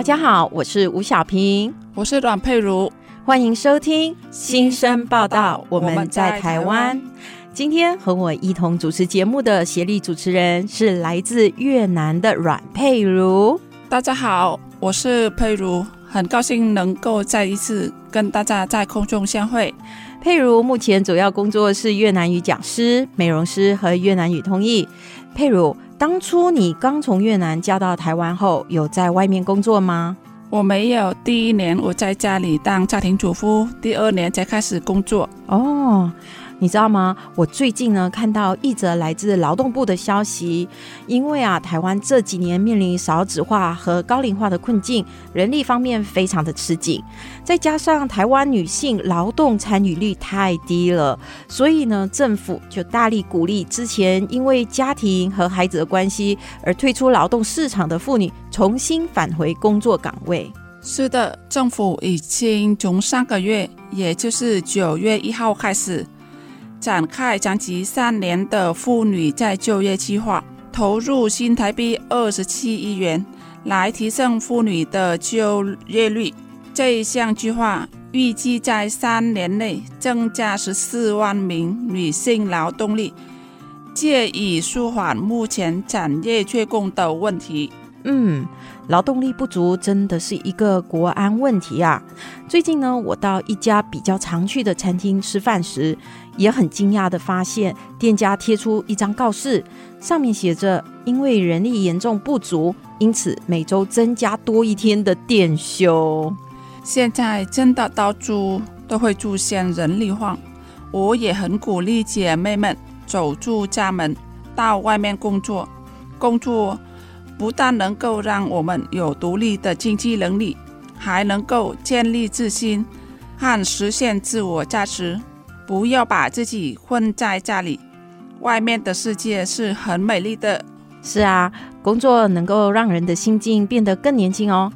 大家好，我是吴小平，我是阮佩如，欢迎收听新生报道。我们在台湾，今天和我一同主持节目的协力主持人是来自越南的阮佩如。大家好，我是佩如，很高兴能够再一次跟大家在空中相会。佩如目前主要工作是越南语讲师、美容师和越南语通译。佩如。当初你刚从越南嫁到台湾后，有在外面工作吗？我没有，第一年我在家里当家庭主妇，第二年才开始工作。哦。你知道吗？我最近呢看到一则来自劳动部的消息，因为啊，台湾这几年面临少子化和高龄化的困境，人力方面非常的吃紧，再加上台湾女性劳动参与率太低了，所以呢，政府就大力鼓励之前因为家庭和孩子的关系而退出劳动市场的妇女重新返回工作岗位。是的，政府已经从上个月，也就是九月一号开始。展开长期三年的妇女再就业计划，投入新台币二十七亿元，来提升妇女的就业率。这一项计划预计在三年内增加十四万名女性劳动力，借以舒缓目前产业缺工的问题。嗯，劳动力不足真的是一个国安问题啊！最近呢，我到一家比较常去的餐厅吃饭时，也很惊讶地发现，店家贴出一张告示，上面写着：因为人力严重不足，因此每周增加多一天的店休。现在真的到处都会出现人力荒，我也很鼓励姐妹们走出家门，到外面工作。工作不但能够让我们有独立的经济能力，还能够建立自信和实现自我价值。不要把自己困在家里，外面的世界是很美丽的。是啊，工作能够让人的心境变得更年轻哦。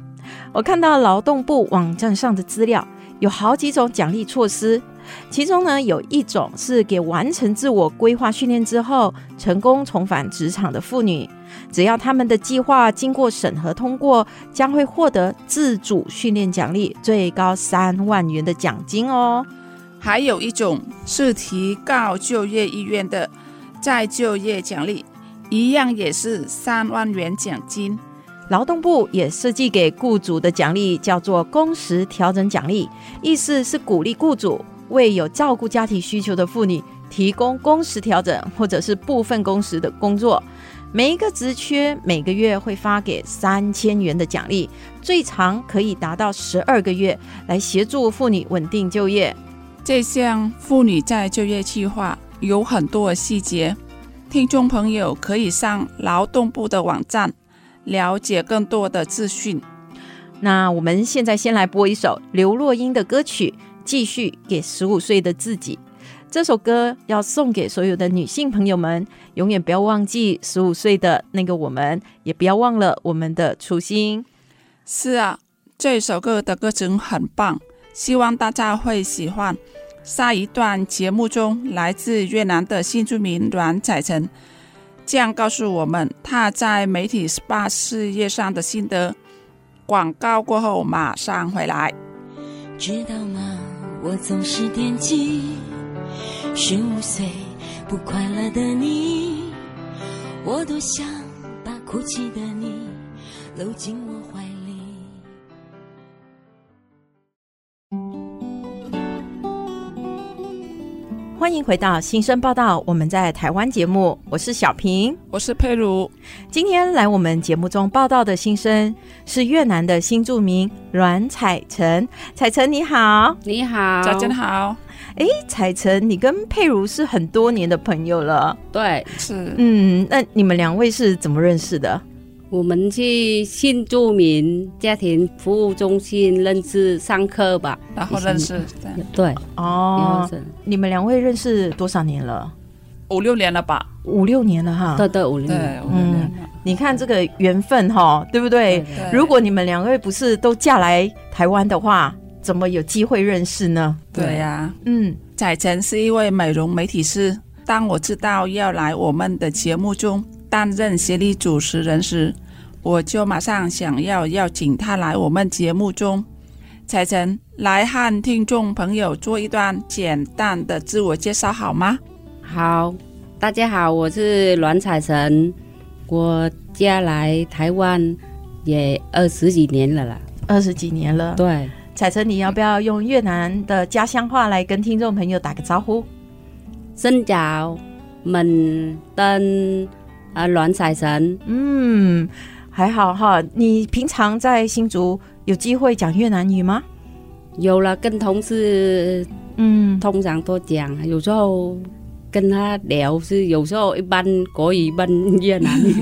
我看到劳动部网站上的资料，有好几种奖励措施，其中呢有一种是给完成自我规划训练之后成功重返职场的妇女，只要他们的计划经过审核通过，将会获得自主训练奖励，最高三万元的奖金哦。还有一种是提高就业意愿的再就业奖励，一样也是三万元奖金。劳动部也设计给雇主的奖励叫做工时调整奖励，意思是鼓励雇主为有照顾家庭需求的妇女提供工时调整或者是部分工时的工作。每一个职缺每个月会发给三千元的奖励，最长可以达到十二个月，来协助妇女稳定就业。这项妇女再就业计划有很多的细节，听众朋友可以上劳动部的网站了解更多的资讯。那我们现在先来播一首刘若英的歌曲，继续给十五岁的自己。这首歌要送给所有的女性朋友们，永远不要忘记十五岁的那个我们，也不要忘了我们的初心。是啊，这首歌的歌词很棒。希望大家会喜欢。下一段节目中，来自越南的新住民阮彩晨这样告诉我们他在媒体 SPA 事业上的心得。广告过后马上回来。知道吗？我总是惦记十五岁不快乐的你，我多想把哭泣的你搂紧欢迎回到新生报道，我们在台湾节目，我是小平，我是佩如。今天来我们节目中报道的新生是越南的新著名阮彩晨。彩晨你好，你好，早晨好。哎，彩晨，你跟佩如是很多年的朋友了，对，是，嗯，那你们两位是怎么认识的？我们去新住民家庭服务中心认识上课吧，然后认识，对，哦，你们两位认识多少年了？五六年了吧？五六年了哈，对对，五六年，嗯，你看这个缘分哈，对不对？如果你们两位不是都嫁来台湾的话，怎么有机会认识呢？对呀，嗯，彩晨是一位美容美体师，当我知道要来我们的节目中担任协理主持人时，我就马上想要邀请他来我们节目中。彩晨，来和听众朋友做一段简单的自我介绍好吗？好，大家好，我是阮彩晨，我家来台湾也二十几年了啦，二十几年了。对，彩晨，你要不要用越南的家乡话来跟听众朋友打个招呼？新早，们登啊，阮采岑，嗯。还好哈，你平常在新竹有机会讲越南语吗？有了，跟同事，嗯，通常都讲。有时候跟他聊是，有时候一般国语，一般越南语。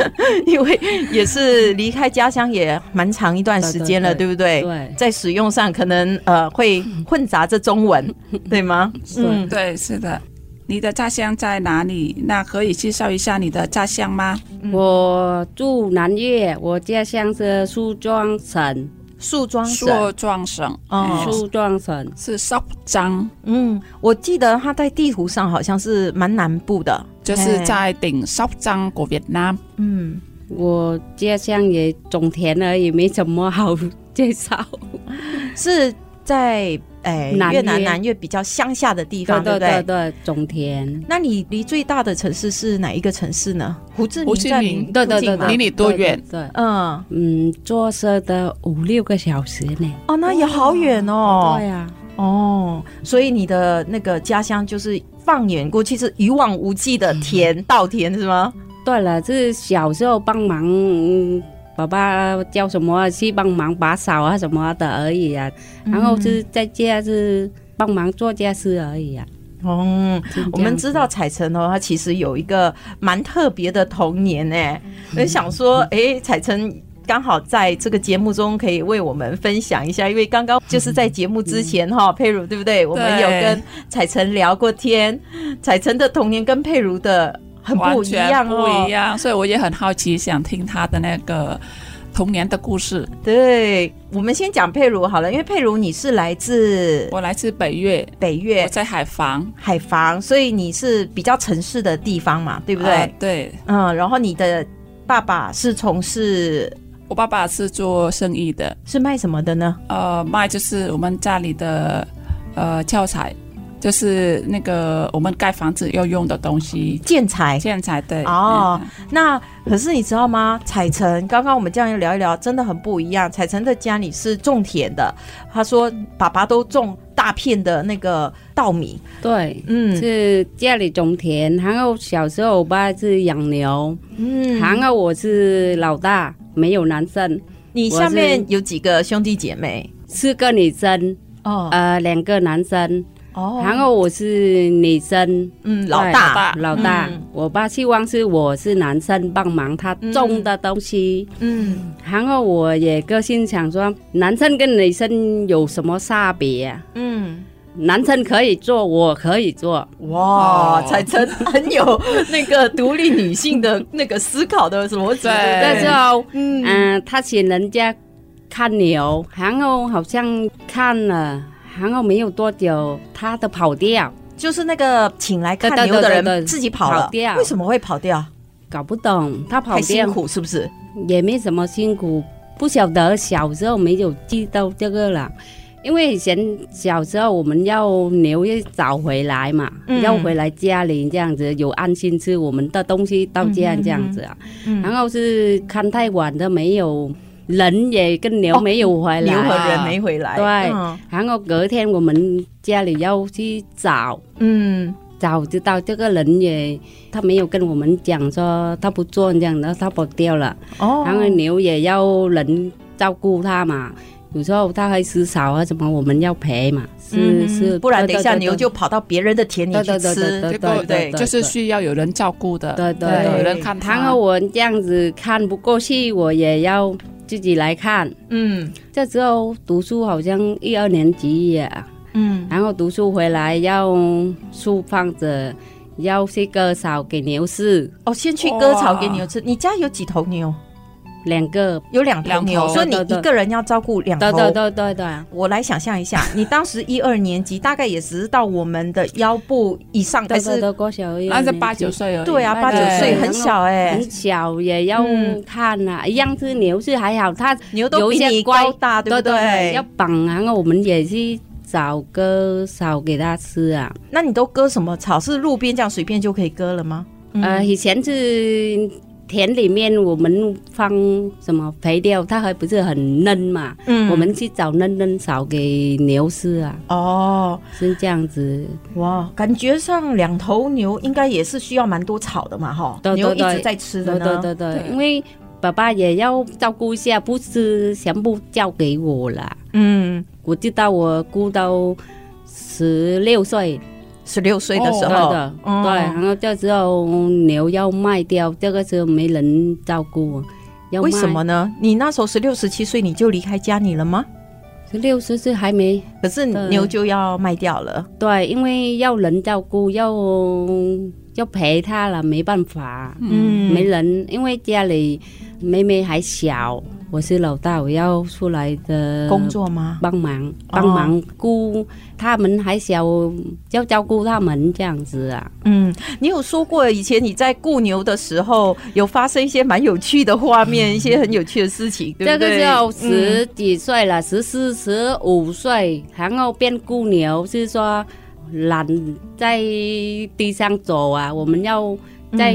因为也是离开家乡也蛮长一段时间了，对，对，对，对不对？对，在使用上可能呃会混杂着中文，对吗？嗯，对，是的。你的家乡在哪里？那可以介绍一下你的家乡吗？我住南越，我家乡是树庄省。树庄省，树庄省，哦，树庄省是收章。嗯，我记得它在地图上好像是蛮南部的，就是在顶收章国越南。嗯，我家乡也种田而已，没什么好介绍。是在。哎，越南南越比较乡下的地方，对不对？对对，种田。那你离最大的城市是哪一个城市呢？胡志明在你对对对，离你多远？对，嗯嗯，坐车的五六个小时呢。哦，那也好远哦。对呀。哦，所以你的那个家乡就是放眼过去是一望无际的田 稻田是吗？对了，就是小时候帮忙。爸爸叫什么去帮忙打扫啊什么的而已啊，然后是在家是帮忙做家事而已啊。哦，我们知道彩晨哦，他其实有一个蛮特别的童年呢。我想说，哎，彩晨刚好在这个节目中可以为我们分享一下，因为刚刚就是在节目之前哈，佩如对不对？我们有跟彩晨聊过天，彩晨的童年跟佩如的。很不一样，哦不一样，所以我也很好奇，想听他的那个童年的故事。对，我们先讲佩如好了，因为佩如你是来自，我来自北越，北越，我在海防，海防，所以你是比较城市的地方嘛，对不对？呃、对，嗯，然后你的爸爸是从事，我爸爸是做生意的，是卖什么的呢？呃，卖就是我们家里的呃教材。就是那个我们盖房子要用的东西，建材，建材对。哦，嗯、那可是你知道吗？彩晨，刚刚我们这样聊一聊，真的很不一样。彩晨的家里是种田的，他说爸爸都种大片的那个稻米。对，嗯，是家里种田，然后小时候我爸是养牛，嗯，然后我是老大，没有男生。你下面有几个兄弟姐妹？四个女生，哦，呃，两个男生。哦，然后我是女生，嗯，老大，老大。嗯、我爸希望是我是男生帮忙他种的东西，嗯，然后我也个性想说，男生跟女生有什么差别啊？嗯，男生可以做，我可以做。哇，彩晨很有那个独立女性的那个思考的什么？对，但是哦，嗯、呃，他请人家看牛，然后好像看了。然后没有多久，他的跑掉，就是那个请来看牛的人自己跑了。为什么会跑掉？搞不懂。他跑掉辛苦是不是？也没什么辛苦，不晓得。小时候没有记到这个了，因为以前小时候我们要牛要找回来嘛，嗯、要回来家里这样子有安心吃我们的东西到家这样子啊。嗯嗯嗯、然后是看太晚的没有。人也跟牛没有回来，牛和人没回来。对，然后隔天我们家里要去找，嗯，找知道这个人也他没有跟我们讲说他不做这样的，他跑掉了。哦，然后牛也要人照顾他嘛。有时候他会吃草啊什么，我们要赔嘛，是是，不然等一下牛就跑到别人的田里去吃，对对对，就是需要有人照顾的，对对，有人看。然后我这样子看不过去，我也要自己来看。嗯，这时候读书好像一二年级呀，嗯，然后读书回来要书放着，要去割草给牛吃。哦，先去割草给牛吃。你家有几头牛？两个有两头牛，所以你一个人要照顾两头。对对对对，我来想象一下，你当时一二年级，大概也只是到我们的腰部以上，还是那是八九岁而已。对啊，八九岁很小哎，很小也要看呐。一样是牛是还好，它牛都比你高大，对不对？要绑，然后我们也是找割草给它吃啊。那你都割什么草？是路边这样随便就可以割了吗？呃，以前是。田里面我们放什么肥料，它还不是很嫩嘛？嗯，我们去找嫩嫩草给牛吃啊。哦，是这样子。哇，感觉上两头牛应该也是需要蛮多草的嘛，哈。牛一直在吃的呢。对对对，因为爸爸也要照顾一下，不是全部交给我了。嗯，我知道我顾到十六岁。十六岁的时候，对，然后这时候牛要卖掉，这个时候没人照顾，为什么呢？你那时候十六、十七岁你就离开家里了吗？十六、十岁还没，可是牛就要卖掉了。对，因为要人照顾，要要陪他了，没办法，嗯，没人，因为家里妹妹还小。我是老大，我要出来的工作吗？帮忙帮忙顾他们还小，要照顾他们这样子啊。嗯，你有说过以前你在雇牛的时候，有发生一些蛮有趣的画面，嗯、一些很有趣的事情。对对，这个时候十几岁了，十四、十五岁，然后变雇牛，是说懒在地上走啊，我们要在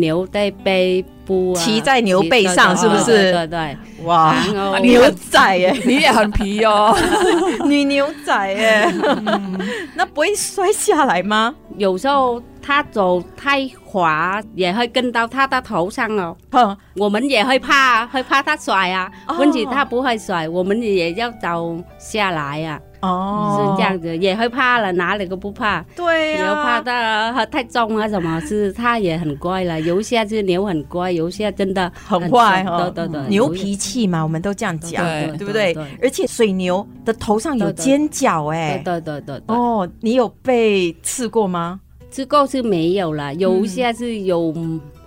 牛在背。骑在牛背上是不是？对对对，哇，牛仔耶，你也很皮哦，女牛仔耶，那不会摔下来吗？有时候他走太滑，也会跟到他的头上哦。我们也会怕，会怕他甩啊。问题他不会甩，我们也要走下来呀。哦，是这样子，也会怕了，哪里都不怕。对呀，又怕它太重啊，什么是它也很乖了。有些是牛很乖，有些真的很坏哈。对对对，牛脾气嘛，我们都这样讲，对不对？而且水牛的头上有尖角，哎，对对对对。哦，你有被刺过吗？刺过是没有了，有一些是有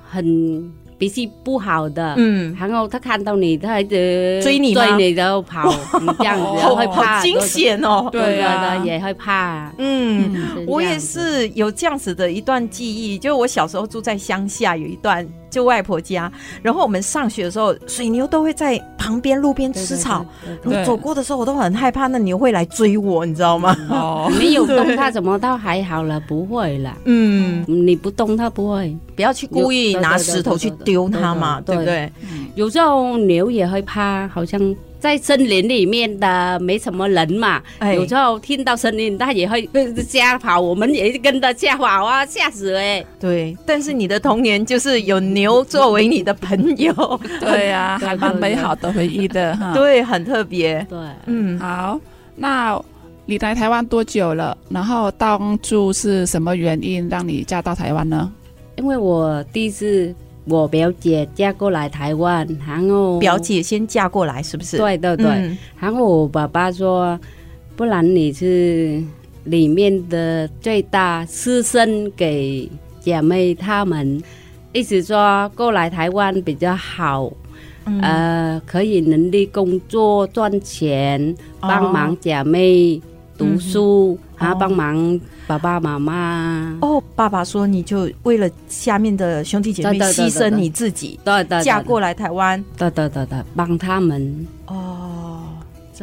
很。脾气不好的，嗯，然后他看到你，他还得追你，追你然后跑，你这样子 会怕，好惊险哦，对啊，也会怕，嗯，我也是有这样子的一段记忆，就我小时候住在乡下，有一段。就外婆家，然后我们上学的时候，水牛都会在旁边路边吃草。我走过的时候，我都很害怕那牛会来追我，你知道吗？哦，没有动它，怎么倒还好了，不会了。嗯，你不动它不会，不要去故意拿石头去丢它嘛，对不对？有时候牛也会怕，好像。在森林里面的没什么人嘛，哎、有时候听到声音，他也会吓跑，我们也跟着吓跑啊，吓死哎、欸！对，但是你的童年就是有牛作为你的朋友，对呀、啊，还蛮美好的回忆的哈。对，很特别。对，嗯，好，那你来台湾多久了？然后当初是什么原因让你嫁到台湾呢？因为我第一次。我表姐嫁过来台湾，然后表姐先嫁过来，是不是？对对对。嗯、然后我爸爸说，不然你是里面的最大，私生给姐妹她们，意思说过来台湾比较好，嗯、呃，可以能力工作赚钱，帮忙姐妹读书，还要帮忙。爸爸妈妈。哦，爸爸说你就为了下面的兄弟姐妹牺牲你自己，对对，嫁过来台湾，对对对对，帮他们。哦，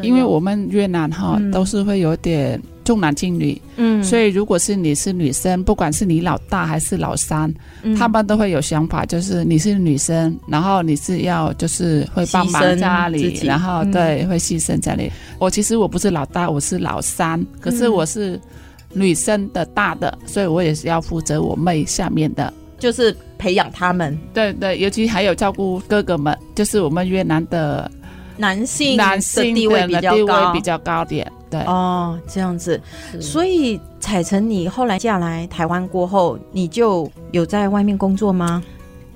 因为我们越南哈都是会有点重男轻女，嗯，所以如果是你是女生，不管是你老大还是老三，嗯、他们都会有想法，就是你是女生，然后你是要就是会帮忙家里，然后对、嗯、会牺牲家里。我其实我不是老大，我是老三，可是我是女生的大的，所以我也是要负责我妹下面的，就是培养他们。对对，尤其还有照顾哥哥们，就是我们越南的。男性男性的地位比较高，比较高点，对。哦，这样子。所以彩成，你后来嫁来台湾过后，你就有在外面工作吗？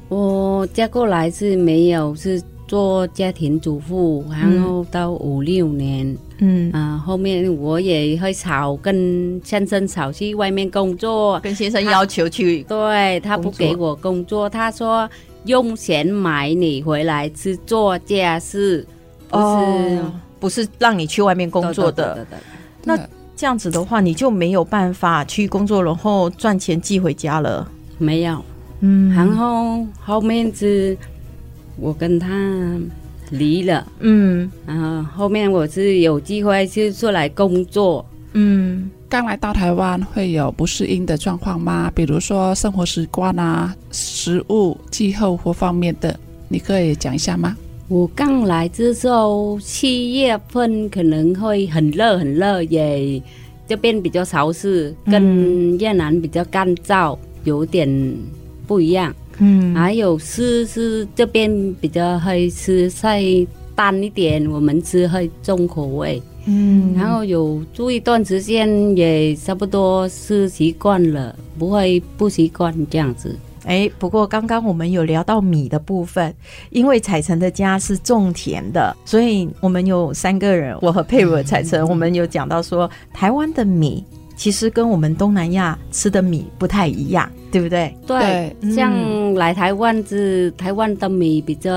我嫁过来是没有，是做家庭主妇，然后到五六年，嗯。啊，后面我也会吵，跟先生吵去外面工作，跟先生要求去，对他不给我工作，他说用钱买你回来是做家事。不是、哦，不是让你去外面工作的。对对对对，那这样子的话，你就没有办法去工作，然后赚钱寄回家了。没有，嗯。然后后面是我跟他离了，嗯。然后后面我是有机会是出来工作，嗯。刚来到台湾会有不适应的状况吗？比如说生活习惯啊、食物、气候或方面的，你可以讲一下吗？我刚来之后，七月份可能会很热，很热，也这边比较潮湿，跟越南比较干燥，有点不一样。嗯，还有吃是这边比较会吃菜淡一点，我们吃会重口味。嗯，然后有住一段时间，也差不多是习惯了，不会不习惯这样子。哎，不过刚刚我们有聊到米的部分，因为彩晨的家是种田的，所以我们有三个人，我和佩如和采澄，我们有讲到说，台湾的米其实跟我们东南亚吃的米不太一样，对不对？对，像来台湾是台湾的米比较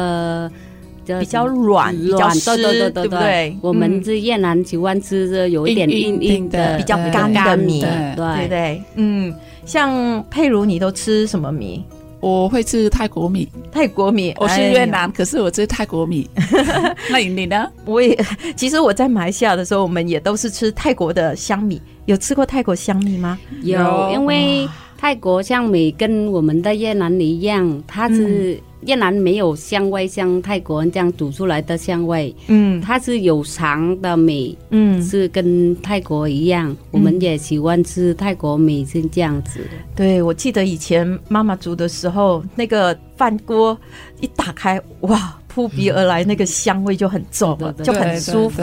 比较软，比较湿，对？我们是越南喜欢吃的有一点硬硬的、比较干的米，对对对，嗯。像佩如，你都吃什么米？我会吃泰国米。泰国米，我是越南，哎、可是我吃泰国米。那你呢？我也，其实我在马来西亚的时候，我们也都是吃泰国的香米。有吃过泰国香米吗？有，因为泰国香米跟我们的越南一样，它是、嗯。越南没有香味，像泰国人这样煮出来的香味。嗯，它是有长的米，嗯，是跟泰国一样。嗯、我们也喜欢吃泰国米，是这样子。对，我记得以前妈妈煮的时候，那个饭锅一打开，哇，扑鼻而来那个香味就很重，嗯、就很舒服，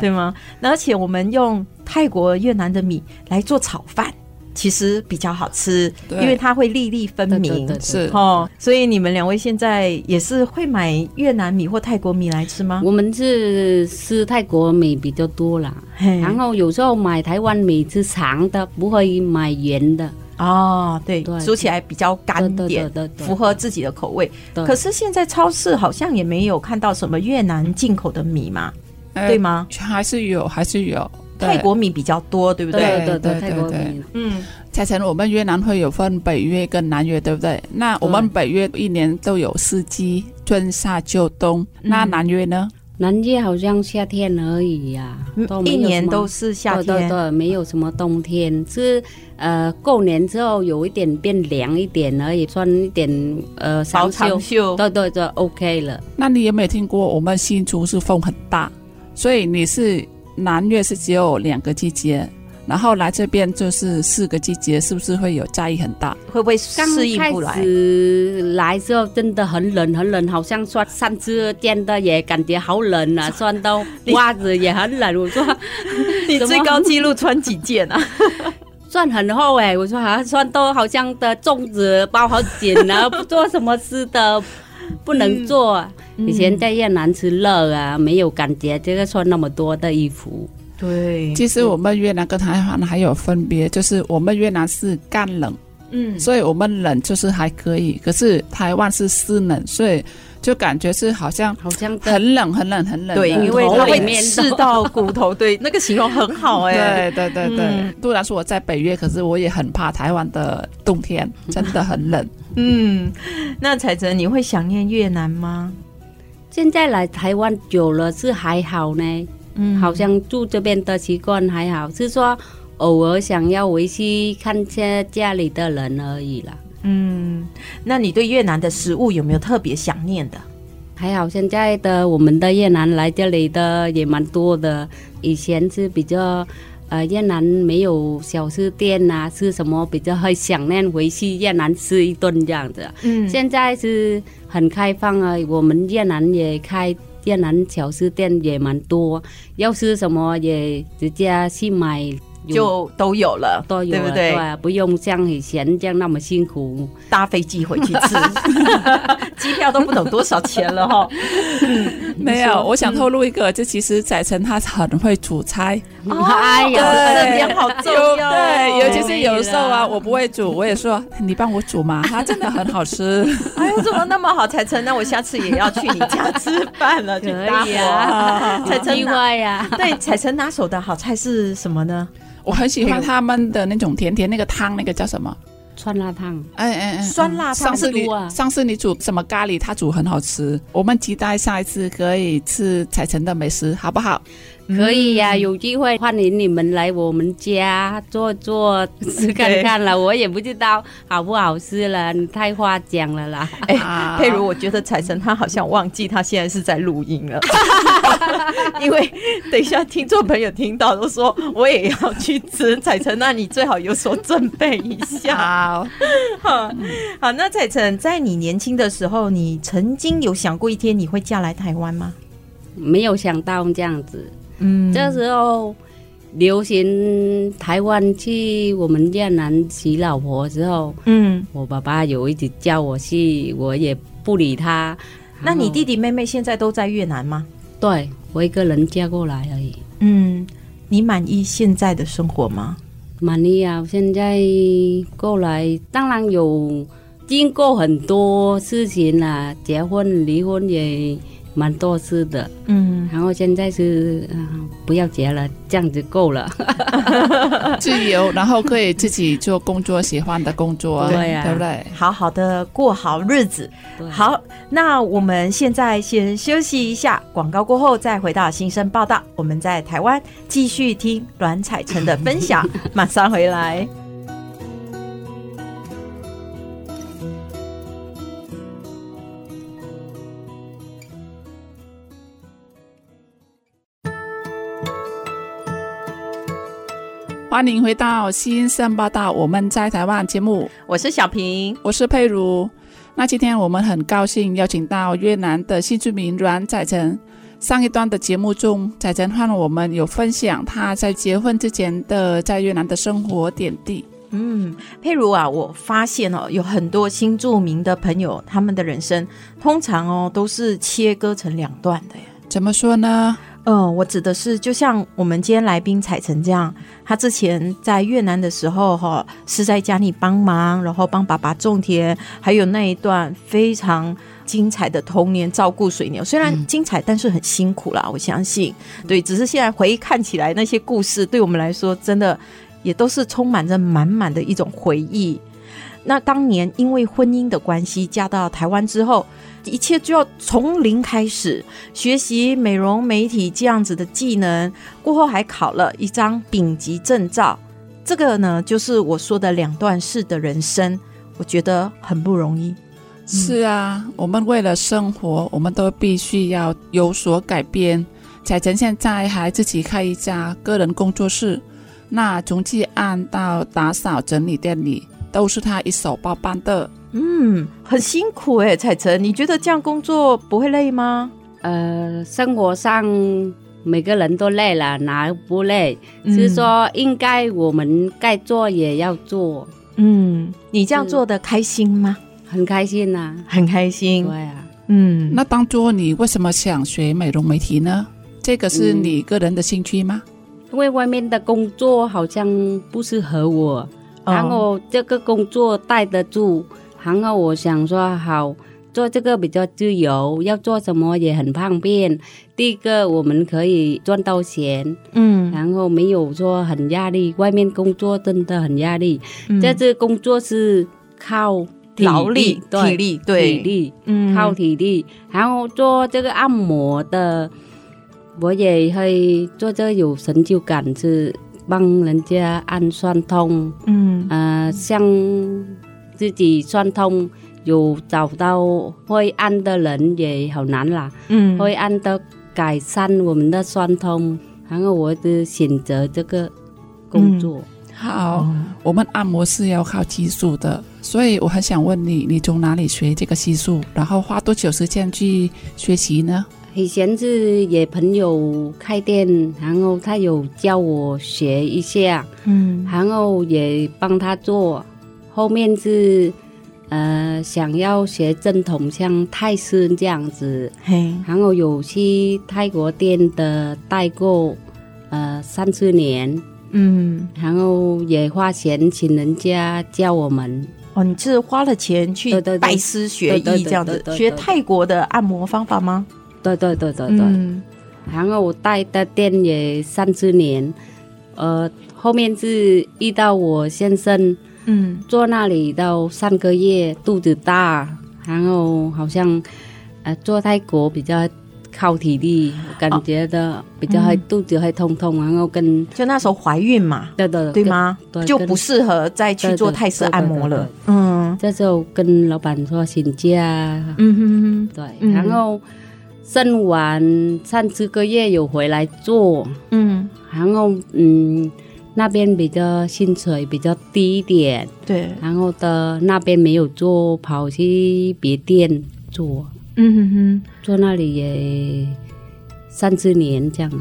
对吗？而且我们用泰国、越南的米来做炒饭。其实比较好吃，因为它会粒粒分明，是哦。所以你们两位现在也是会买越南米或泰国米来吃吗？我们是吃泰国米比较多啦，然后有时候买台湾米是长的，不会买圆的。哦，对，煮起来比较干点，符合自己的口味。可是现在超市好像也没有看到什么越南进口的米嘛，对吗？还是有，还是有。泰国米比较多，对不对？对对对，泰国米。嗯，采澄，我们越南会有分北越跟南越，对不对？那我们北越一年都有四季，春夏秋冬。那南越呢？南越好像夏天而已呀，一年都是夏天，对对，没有什么冬天。是呃，过年之后有一点变凉一点而已，穿一点呃长袖，对对对，OK 了。那你有没有听过我们新竹是风很大，所以你是？南越是只有两个季节，然后来这边就是四个季节，是不是会有差异很大？会不会适应不来？刚开始来之后真的很冷，很冷，好像穿三只件的也感觉好冷啊，穿到袜子也很冷。我说你最高纪录穿几件啊？算很厚哎、欸，我说好像穿都好像的粽子包好紧啊，不做什么事的不能做。嗯以前在越南吃热啊，没有感觉，这个穿那么多的衣服。对，其实我们越南跟台湾还有分别，就是我们越南是干冷，嗯，所以我们冷就是还可以，可是台湾是湿冷，所以就感觉是好像好像很冷很冷很冷。对，因为它会刺到骨头。对，那个形容很好哎、欸。对对对对，虽然说我在北越，可是我也很怕台湾的冬天，真的很冷。嗯，那采澄，你会想念越南吗？现在来台湾久了是还好呢，嗯，好像住这边的习惯还好。是说偶尔想要回去看下家里的人而已啦。嗯，那你对越南的食物有没有特别想念的？还好，现在的我们的越南来这里的也蛮多的。以前是比较，呃，越南没有小吃店呐、啊，吃什么比较会想念回去越南吃一顿这样子。嗯，现在是很开放啊，我们越南也开越南小吃店也蛮多，要吃什么也直接去买。就都有了，都有了，对不对？对，不用像以前这样那么辛苦搭飞机回去吃，机票都不懂多少钱了哈。没有，我想透露一个，就其实宰成他很会煮菜，哎呀，这点好重要。对，尤其是有时候啊，我不会煮，我也说你帮我煮嘛，它真的很好吃。哎呦，怎么那么好，才成？那我下次也要去你家吃饭了，可以啊，宰成外呀。对，彩成拿手的好菜是什么呢？我很喜欢他们的那种甜甜那个汤，那个叫什么？酸辣汤。哎哎哎，酸辣汤。上次你上次你煮什么咖喱？他煮很好吃。我们期待下一次可以吃宰成的美食，好不好？可以呀、啊，有机会欢迎你们来我们家坐坐吃看看了。我也不知道好不好吃了，你太夸奖了啦。哎、欸，佩如，我觉得采陈他好像忘记他现在是在录音了，因为等一下听众朋友听到都说我也要去吃彩晨，那你最好有所准备一下。好，好，好，那彩晨，在你年轻的时候，你曾经有想过一天你会嫁来台湾吗？没有想到这样子。嗯，这时候流行台湾去我们越南娶老婆之后，嗯，我爸爸有一直叫我去，我也不理他。那你弟弟妹妹现在都在越南吗？对，我一个人嫁过来而已。嗯，你满意现在的生活吗？满意啊！现在过来，当然有经过很多事情啦，结婚、离婚也。蛮多次的，嗯，然后现在是，不要结了，这样子够了，自由，然后可以自己做工作，喜欢的工作，对呀、啊，对不对？好好的过好日子。对好，那我们现在先休息一下，广告过后再回到新生报道。我们在台湾继续听阮彩晨的分享，马上回来。欢迎回到新生报道，我们在台湾节目，我是小平，我是佩如。那今天我们很高兴邀请到越南的新住民阮采陈。上一段的节目中，采陈和我们有分享他在结婚之前的在越南的生活点滴。嗯，佩如啊，我发现哦，有很多新住民的朋友，他们的人生通常哦都是切割成两段的呀。怎么说呢？嗯，我指的是，就像我们今天来宾彩成这样，他之前在越南的时候，哈，是在家里帮忙，然后帮爸爸种田，还有那一段非常精彩的童年，照顾水牛。虽然精彩，但是很辛苦啦，我相信。对，只是现在回忆看起来，那些故事对我们来说，真的也都是充满着满满的一种回忆。那当年因为婚姻的关系，嫁到台湾之后。一切就要从零开始学习美容美体这样子的技能，过后还考了一张丙级证照。这个呢，就是我说的两段式的人生，我觉得很不容易。是啊，我们为了生活，我们都必须要有所改变。采陈现在还自己开一家个人工作室，那从接案到打扫整理店里，都是他一手包办的。嗯，很辛苦哎，彩晨，你觉得这样工作不会累吗？呃，生活上每个人都累了，哪不累？嗯、是说应该我们该做也要做。嗯，你这样做的开心吗？很开心呐、啊，很开心。对啊，嗯，那当初你为什么想学美容美体呢？这个是你个人的兴趣吗？嗯、因为外面的工作好像不适合我，哦、然后这个工作带得住。然后我想说，好做这个比较自由，要做什么也很方便。第一个，我们可以赚到钱，嗯，然后没有说很压力。外面工作真的很压力，嗯、这次工作是靠体力劳力，对体力，对，体力，嗯，靠体力。然后做这个按摩的，我也会做这个有成就感是。帮人家按酸痛，嗯，呃，像自己酸痛有找到会按的人也好难啦，嗯，会按的改善我们的酸痛，然后我就选择这个工作。好，我们按摩是要靠技术的，所以我很想问你，你从哪里学这个技术？然后花多久时间去学习呢？以前是也朋友开店，然后他有教我学一下，嗯，然后也帮他做。后面是呃想要学正统，像泰式这样子，嘿，然后有去泰国店的代购，呃，三四年。嗯，然后也花钱请人家教我们哦。你是花了钱去拜师学艺这样子，学泰国的按摩方法吗？对对对对对。嗯，然后我带的店也三四年，呃，后面是遇到我先生，嗯，坐那里到三个月，肚子大，然后好像呃做泰国比较。靠体力，感觉的比较会肚子会痛痛，然后跟就那时候怀孕嘛，对对对吗？就不适合再去做泰式按摩了。嗯，这时候跟老板说请假。嗯哼哼，对，然后生完三四个月有回来做。嗯，然后嗯那边比较薪水比较低一点。对，然后的那边没有做，跑去别店做。嗯哼哼，做那里也三四年这样。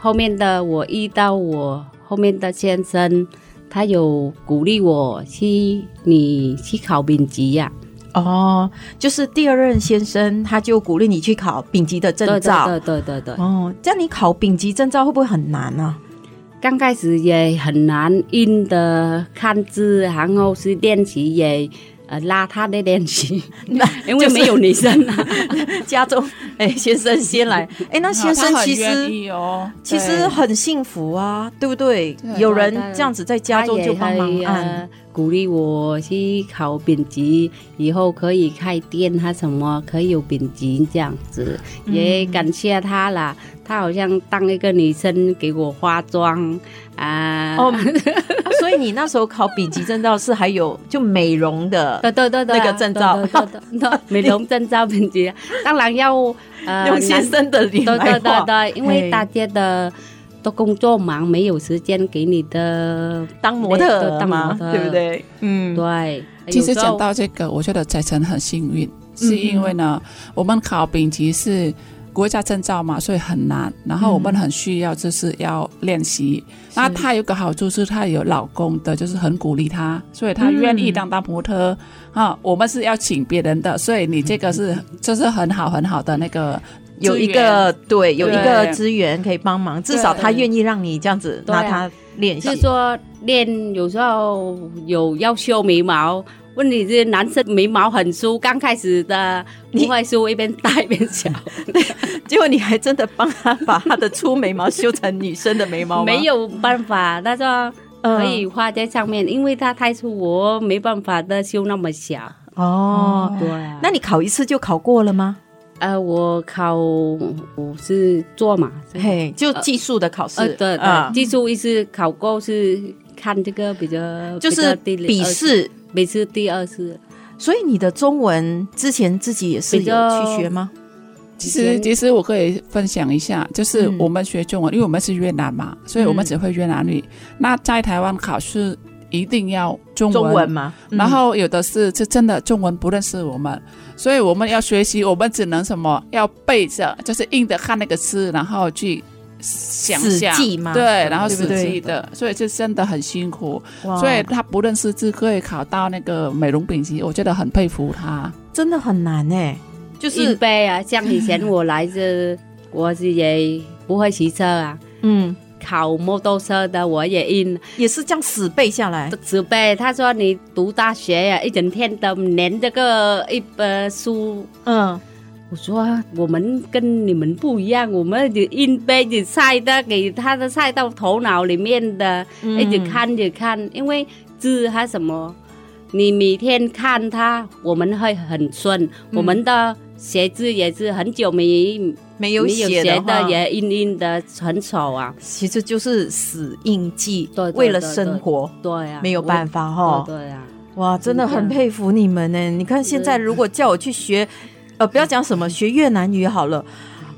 后面的我遇到我后面的先生，他有鼓励我去你去考丙级呀。哦，就是第二任先生，他就鼓励你去考丙级的证照。对对对对对。哦，这样你考丙级证照会不会很难呢？刚开始也很难，印的看字，然后是练习也。呃，邋遢的练习，因为没有女生啊。家中哎，先生先来，哎，那先生其实其实很幸福啊，对不对？有人这样子在家中就帮忙按，鼓励我去考丙级，以后可以开店，他什么可以有丙级这样子，也感谢他啦。他好像当一个女生给我化妆啊。哦，所以你那时候考丙级证照是还有就美容的，对对对对，那个证照，对对对，美容证照丙级，当然要呃 用先生的脸对，对对对，因为大家的都工作忙，没有时间给你的当模特嘛，对不对？嗯，对。其实讲到这个，我觉得彩晨很幸运，是因为呢，我们考丙级是。国家证照嘛，所以很难。然后我们很需要，就是要练习。嗯、那她有个好处是，她有老公的，就是很鼓励她，所以她愿意当当模特。嗯、啊，我们是要请别人的，所以你这个是 就是很好很好的那个有一个对有一个资源可以帮忙，至少他愿意让你这样子拿他练习。就是说练有时候有要修眉毛。问题是男生眉毛很粗，刚开始的不会梳，一边大一边小，结果你还真的帮他把他的粗眉毛修成女生的眉毛？没有办法，他说可以画在上面，嗯、因为他太粗，我没办法的修那么小。哦，对、啊，那你考一次就考过了吗？呃，我考我是做嘛，嘿，就技术的考试，呃、对对，嗯、技术一次考过是看这个比较，就是笔试。每次第二次，所以你的中文之前自己也是有去学吗？其实，其实我可以分享一下，就是我们学中文，嗯、因为我们是越南嘛，所以我们只会越南语。嗯、那在台湾考试一定要中文，中文吗？嗯、然后有的是是真的中文不认识我们，所以我们要学习，我们只能什么要背着，就是硬的看那个字，然后去。想象嘛，对，然后死记的，所以就真的很辛苦。所以他不认识字可以考到那个美容丙级，我觉得很佩服他，真的很难哎。就是背啊，像以前我来这，我是也不会骑车啊，嗯，考摩托车的我也印，也是这样死背下来，死背。他说你读大学呀，一整天都连这个一本书，嗯。我说我们跟你们不一样，我们就硬背就晒的，给他的晒到头脑里面的，一直看着看，因为字还什么，你每天看它，我们会很顺。我们的写字也是很久没没有写的，的也硬硬的，很丑啊。其实就是死印记，对，为了生活，对啊，没有办法哈。对啊，哇，真的很佩服你们呢。你看现在如果叫我去学，呃，不要讲什么学越南语好了，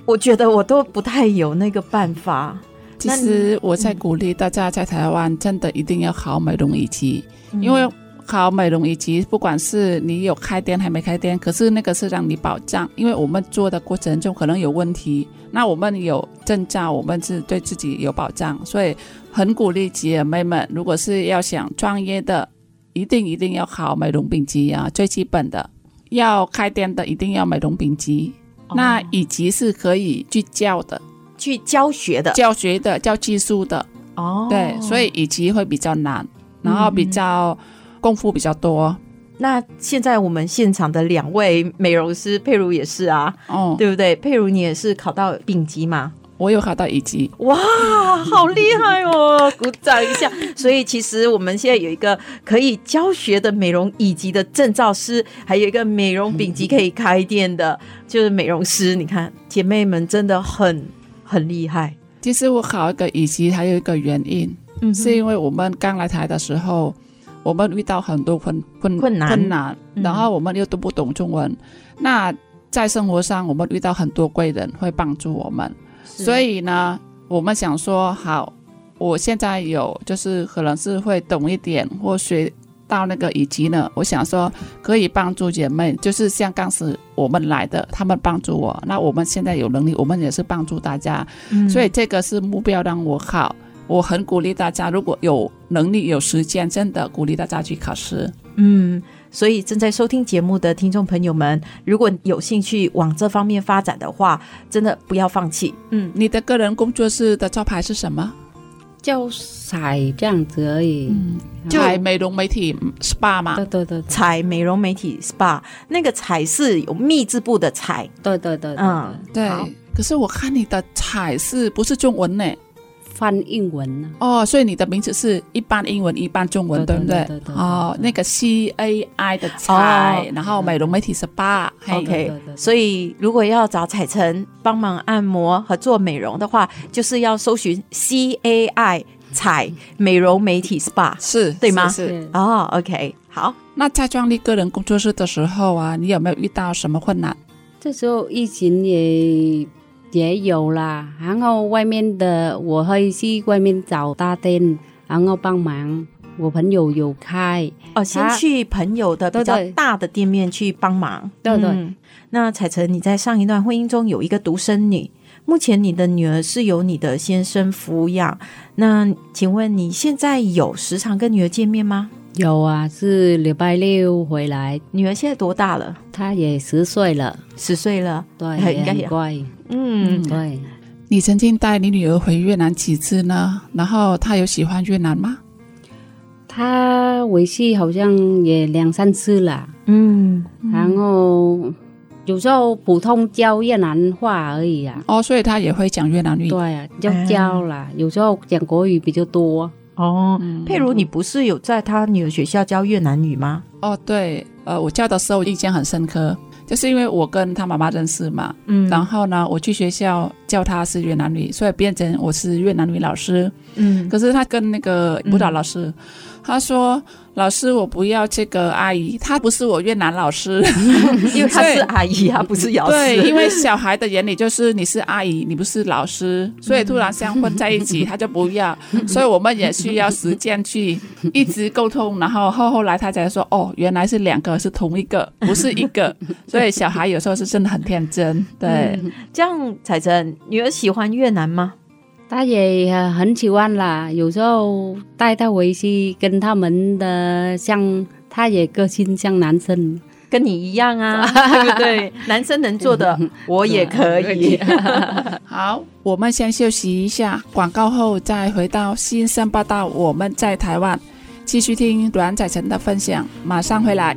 我觉得我都不太有那个办法。其实我在鼓励大家在台湾真的一定要考美容乙级，因为。考美容乙级，不管是你有开店还没开店，可是那个是让你保障，因为我们做的过程中可能有问题，那我们有证照，我们是对自己有保障，所以很鼓励姐妹们，如果是要想创业的，一定一定要考美容丙级啊，最基本的，要开店的一定要美容丙级，哦、那乙级是可以去教的，去教学的，教学的，教技术的，哦，对，所以乙级会比较难，然后比较。嗯功夫比较多，那现在我们现场的两位美容师，佩如也是啊，哦，对不对？佩如你也是考到丙级吗？我有考到乙级，哇，好厉害哦！鼓掌一下。所以其实我们现在有一个可以教学的美容乙级的证照师，还有一个美容丙级可以开店的，就是美容师。你看姐妹们真的很很厉害。其实我考一个乙级还有一个原因，嗯，是因为我们刚来台的时候。我们遇到很多困困困难，困难，然后我们又都不懂中文。嗯、那在生活上，我们遇到很多贵人会帮助我们。所以呢，我们想说，好，我现在有就是可能是会懂一点或学到那个以及呢。我想说可以帮助姐妹，就是像当时我们来的，他们帮助我。那我们现在有能力，我们也是帮助大家。嗯、所以这个是目标让我考。我很鼓励大家，如果有能力、有时间，真的鼓励大家去考试。嗯，所以正在收听节目的听众朋友们，如果有兴趣往这方面发展的话，真的不要放弃。嗯，你的个人工作室的招牌是什么？叫彩这样子而已。嗯，彩美容美体 SPA 嘛。对对对，彩美容美体 SPA，那个彩是有密字部的彩。对对对，嗯，对。可是我看你的彩是不是中文呢？翻英文呢？哦，所以你的名字是一半英文一半中文，对不对？哦，那个 C A I 的彩，然后美容美体 SPA。OK，所以如果要找彩晨帮忙按摩和做美容的话，就是要搜寻 C A I 彩美容美体 SPA，是对吗？是哦，OK，好。那在创立个人工作室的时候啊，你有没有遇到什么困难？这时候疫情也。也有啦，然后外面的我会去外面找大店，然后帮忙。我朋友有开哦，先去朋友的比较大的店面去帮忙。对对。那彩晨，你在上一段婚姻中有一个独生女，目前你的女儿是由你的先生抚养。那请问你现在有时常跟女儿见面吗？有啊，是礼拜六回来。女儿现在多大了？她也十岁了，十岁了，对，应该也乖。嗯，对。你曾经带你女儿回越南几次呢？然后她有喜欢越南吗？她回去好像也两三次了。嗯，然后有时候普通教越南话而已啊。哦，所以她也会讲越南语。对啊，就教了。有时候讲国语比较多。哦，嗯、佩如，你不是有在她女儿学校教越南语吗？哦，对，呃，我教的时候印象很深刻，就是因为我跟他妈妈认识嘛，嗯，然后呢，我去学校叫他是越南女，所以变成我是越南女老师，嗯，可是他跟那个舞蹈老师，嗯、他说。老师，我不要这个阿姨，她不是我越南老师，因为她是阿姨啊，不是老师。对，因为小孩的眼里就是你是阿姨，你不是老师，所以突然相混在一起，他就不要。所以我们也需要时间去一直沟通，然后后后来他才说，哦，原来是两个，是同一个，不是一个。所以小孩有时候是真的很天真。对，这样彩珍，女儿喜欢越南吗？他也很喜欢啦，有时候带他回去跟他们的像，他也个性像男生，跟你一样啊，对不对？男生能做的，我也可以。好，我们先休息一下，广告后再回到新生报道。我们在台湾继续听阮采澄的分享，马上回来。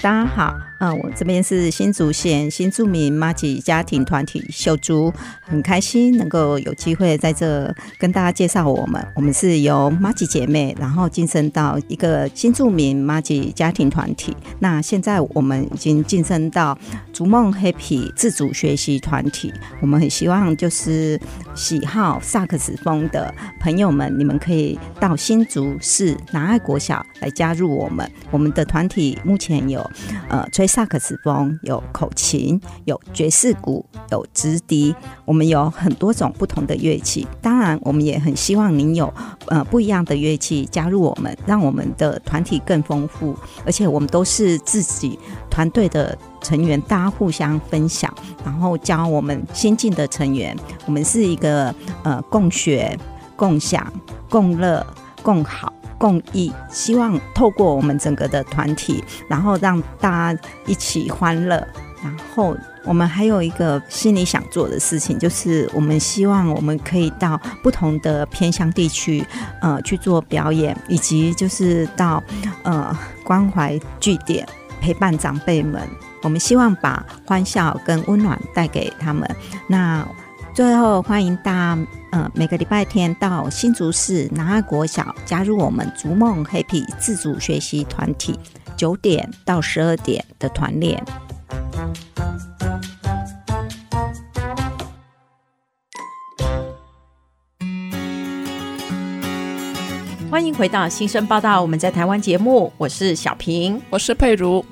大家好，啊，我这边是新竹县新住民妈吉家庭团体秀珠，很开心能够有机会在这跟大家介绍我们。我们是由妈吉姐妹，然后晋升到一个新住民妈吉家庭团体。那现在我们已经晋升到逐梦 Happy 自主学习团体。我们很希望就是喜好萨克斯风的朋友们，你们可以到新竹市南爱国小来加入我们。我们的团体目前有呃吹。萨克斯风有口琴，有爵士鼓，有直笛，我们有很多种不同的乐器。当然，我们也很希望您有呃不一样的乐器加入我们，让我们的团体更丰富。而且我们都是自己团队的成员，大家互相分享，然后教我们新进的成员。我们是一个呃共学、共享、共乐、共好。共益，希望透过我们整个的团体，然后让大家一起欢乐。然后我们还有一个心里想做的事情，就是我们希望我们可以到不同的偏乡地区，呃，去做表演，以及就是到呃关怀据点陪伴长辈们。我们希望把欢笑跟温暖带给他们。那最后欢迎大家。呃，每个礼拜天到新竹市南爱国小加入我们逐梦 Happy 自主学习团体，九点到十二点的团练。欢迎回到新生报道，我们在台湾节目，我是小平，我是佩如。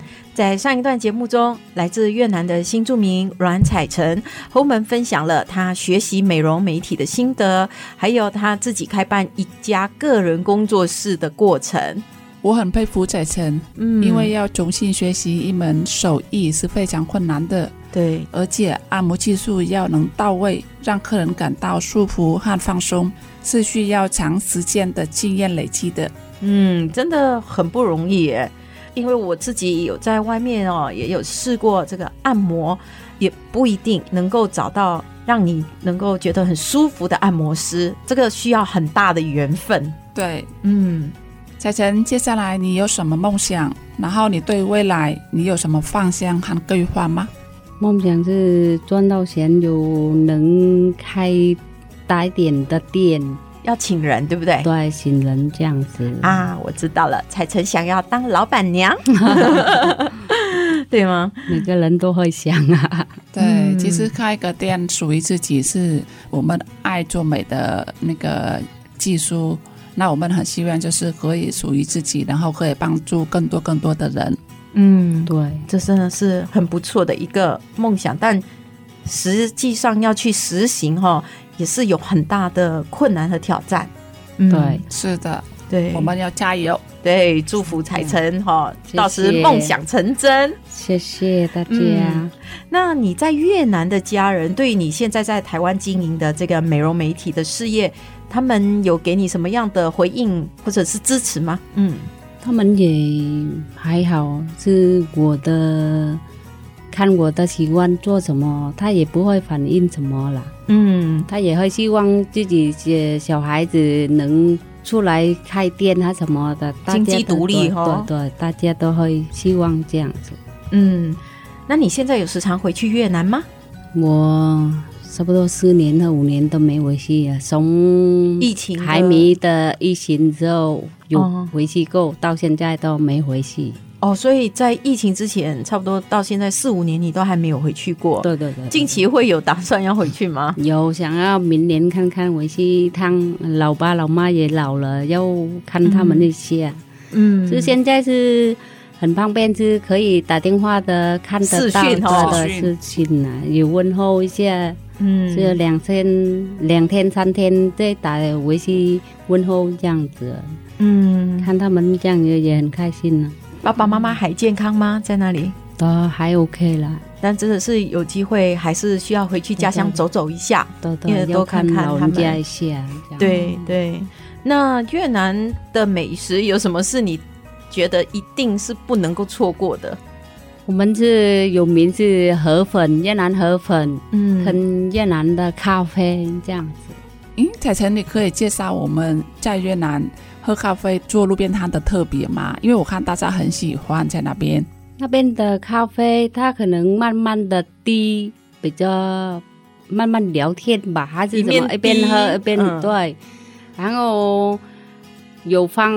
在上一段节目中，来自越南的新著名阮彩晨和我们分享了他学习美容媒体的心得，还有他自己开办一家个人工作室的过程。我很佩服彩晨，嗯，因为要重新学习一门手艺是非常困难的，对，而且按摩技术要能到位，让客人感到舒服和放松，是需要长时间的经验累积的。嗯，真的很不容易耶。因为我自己有在外面哦，也有试过这个按摩，也不一定能够找到让你能够觉得很舒服的按摩师，这个需要很大的缘分。对，嗯，彩晨，接下来你有什么梦想？然后你对未来你有什么方向和规划吗？梦想是赚到钱，有能开大一点的店。要请人，对不对？对，请人这样子啊，我知道了。彩晨想要当老板娘，对吗？每个人都会想啊。对，嗯、其实开一个店属于自己，是我们爱做美的那个技术。那我们很希望就是可以属于自己，然后可以帮助更多更多的人。嗯，对，这真的是很不错的一个梦想，但实际上要去实行哈。也是有很大的困难和挑战，嗯、对，是的，对，我们要加油，对，祝福彩晨哈，到时梦想成真，谢谢大家。嗯、那你在越南的家人，对于你现在在台湾经营的这个美容媒体的事业，他们有给你什么样的回应或者是支持吗？嗯，他们也还好，是我的。看我的习惯做什么，他也不会反应什么了。嗯，他也会希望自己的小孩子能出来开店啊什么的，经济独立哈。对对，大家都会希望这样子。嗯，那你现在有时常回去越南吗？我差不多四年和五年都没回去啊，从疫情还没的疫情之后有回去过，到现在都没回去。哦，所以在疫情之前，差不多到现在四五年，你都还没有回去过。对对对，对。近期会有打算要回去吗？有，想要明年看看回去一趟。老爸老妈也老了，要看他们那些。嗯。就现在是很方便，是可以打电话的，看得到的事情啊，有问候一下。嗯。这两天、两天、三天再打回去问候这样子。嗯。看他们这样也也很开心呢。爸爸妈妈还健康吗？在那里都还 OK 啦，但真的是有机会，还是需要回去家乡走走一下，因为多看看他们家一下。对对，那越南的美食有什么是你觉得一定是不能够错过的？我们是有名是河粉，越南河粉，嗯，跟越南的咖啡这样子。嗯，彩晨，你可以介绍我们在越南喝咖啡、做路边摊的特别吗？因为我看大家很喜欢在那边。那边的咖啡，它可能慢慢的滴，比较慢慢聊天吧，还是怎么？一边喝一边、嗯、对，然后有放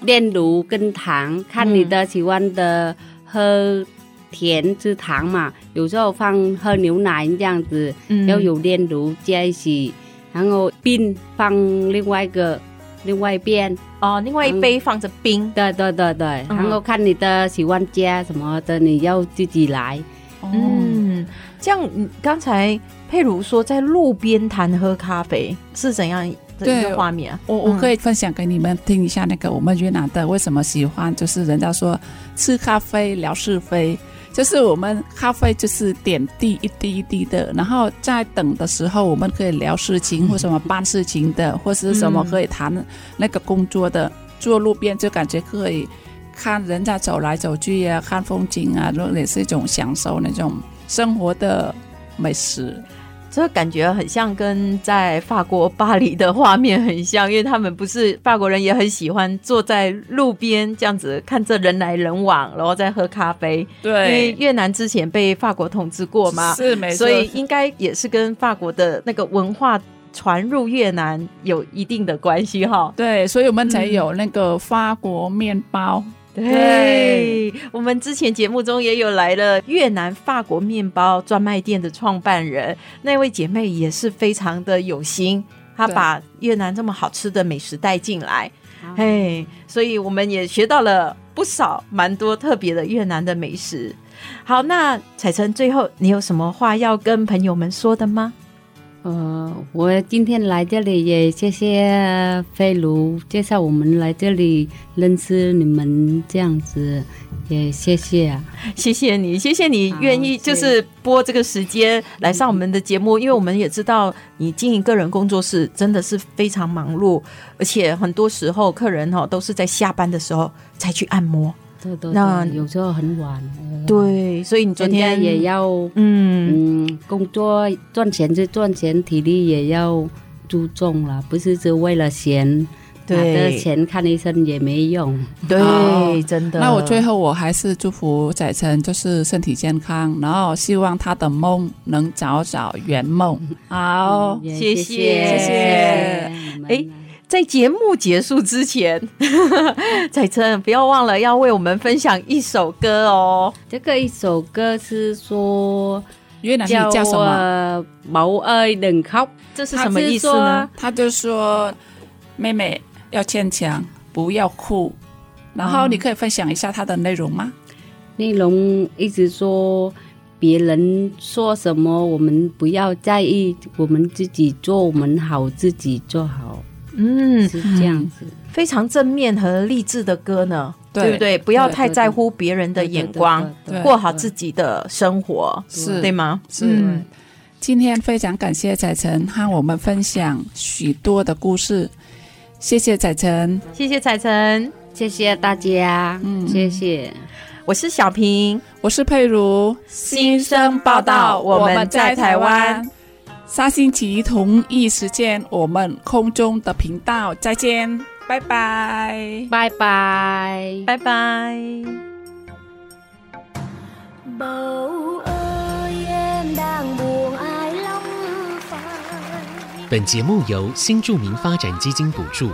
炼乳跟糖，看你的喜欢的喝甜吃糖嘛。有时候放喝牛奶这样子，要有炼乳加一起，然后冰放另外一个。另外一边。哦，另外一杯放着冰，嗯、对对对。对，然后看你的喜欢加什么的，你要自己来。嗯，这样，刚才佩如说在路边摊喝咖啡是怎样的一个画面啊？我我可以分享给你们听一下，那个我们越南的为什么喜欢，就是人家说吃咖啡聊是非。就是我们咖啡就是点滴一滴一滴的，然后在等的时候，我们可以聊事情或什么办事情的，或是什么可以谈那个工作的。坐路边就感觉可以看人家走来走去啊，看风景啊，那也是一种享受那种生活的美食。这感觉很像跟在法国巴黎的画面很像，因为他们不是法国人也很喜欢坐在路边这样子看着人来人往，然后再喝咖啡。对，因为越南之前被法国统治过嘛，是没错，所以应该也是跟法国的那个文化传入越南有一定的关系哈。对，所以我们才有那个法国面包。对，我们之前节目中也有来了越南法国面包专卖店的创办人，那位姐妹也是非常的有心，她把越南这么好吃的美食带进来，嘿，所以我们也学到了不少蛮多特别的越南的美食。好，那彩晨最后你有什么话要跟朋友们说的吗？呃，我今天来这里也谢谢飞卢介绍我们来这里认识你们这样子，也谢谢，谢谢你，谢谢你愿意就是播这个时间来上我们的节目，因为我们也知道你经营个人工作室真的是非常忙碌，而且很多时候客人哈都是在下班的时候才去按摩。对对对，那有时候很晚。对，所以你昨天也要嗯嗯工作赚钱就赚钱，体力也要注重了，不是只为了钱，对，钱看医生也没用。对，哦、真的。那我最后我还是祝福仔晨就是身体健康，然后希望他的梦能早早圆梦。好，嗯、谢谢谢谢。哎。在节目结束之前，采岑不要忘了要为我们分享一首歌哦。这个一首歌是说越南语叫什么？毛爱能哭，这是什么意思呢？他就说妹妹要坚强，不要哭。然后你可以分享一下它的内容吗？内容一直说别人说什么，我们不要在意，我们自己做，我们好自己做好。嗯，是这样子，非常正面和励志的歌呢，对，不对？不要太在乎别人的眼光，过好自己的生活，是。对吗？是。嗯，今天非常感谢彩晨和我们分享许多的故事，谢谢彩晨，谢谢彩晨，谢谢大家，嗯，谢谢。我是小平，我是佩如，新生报道，我们在台湾。下星期同一时间，我们空中的频道再见，拜拜，拜拜，拜拜。本节目由新著名发展基金补助。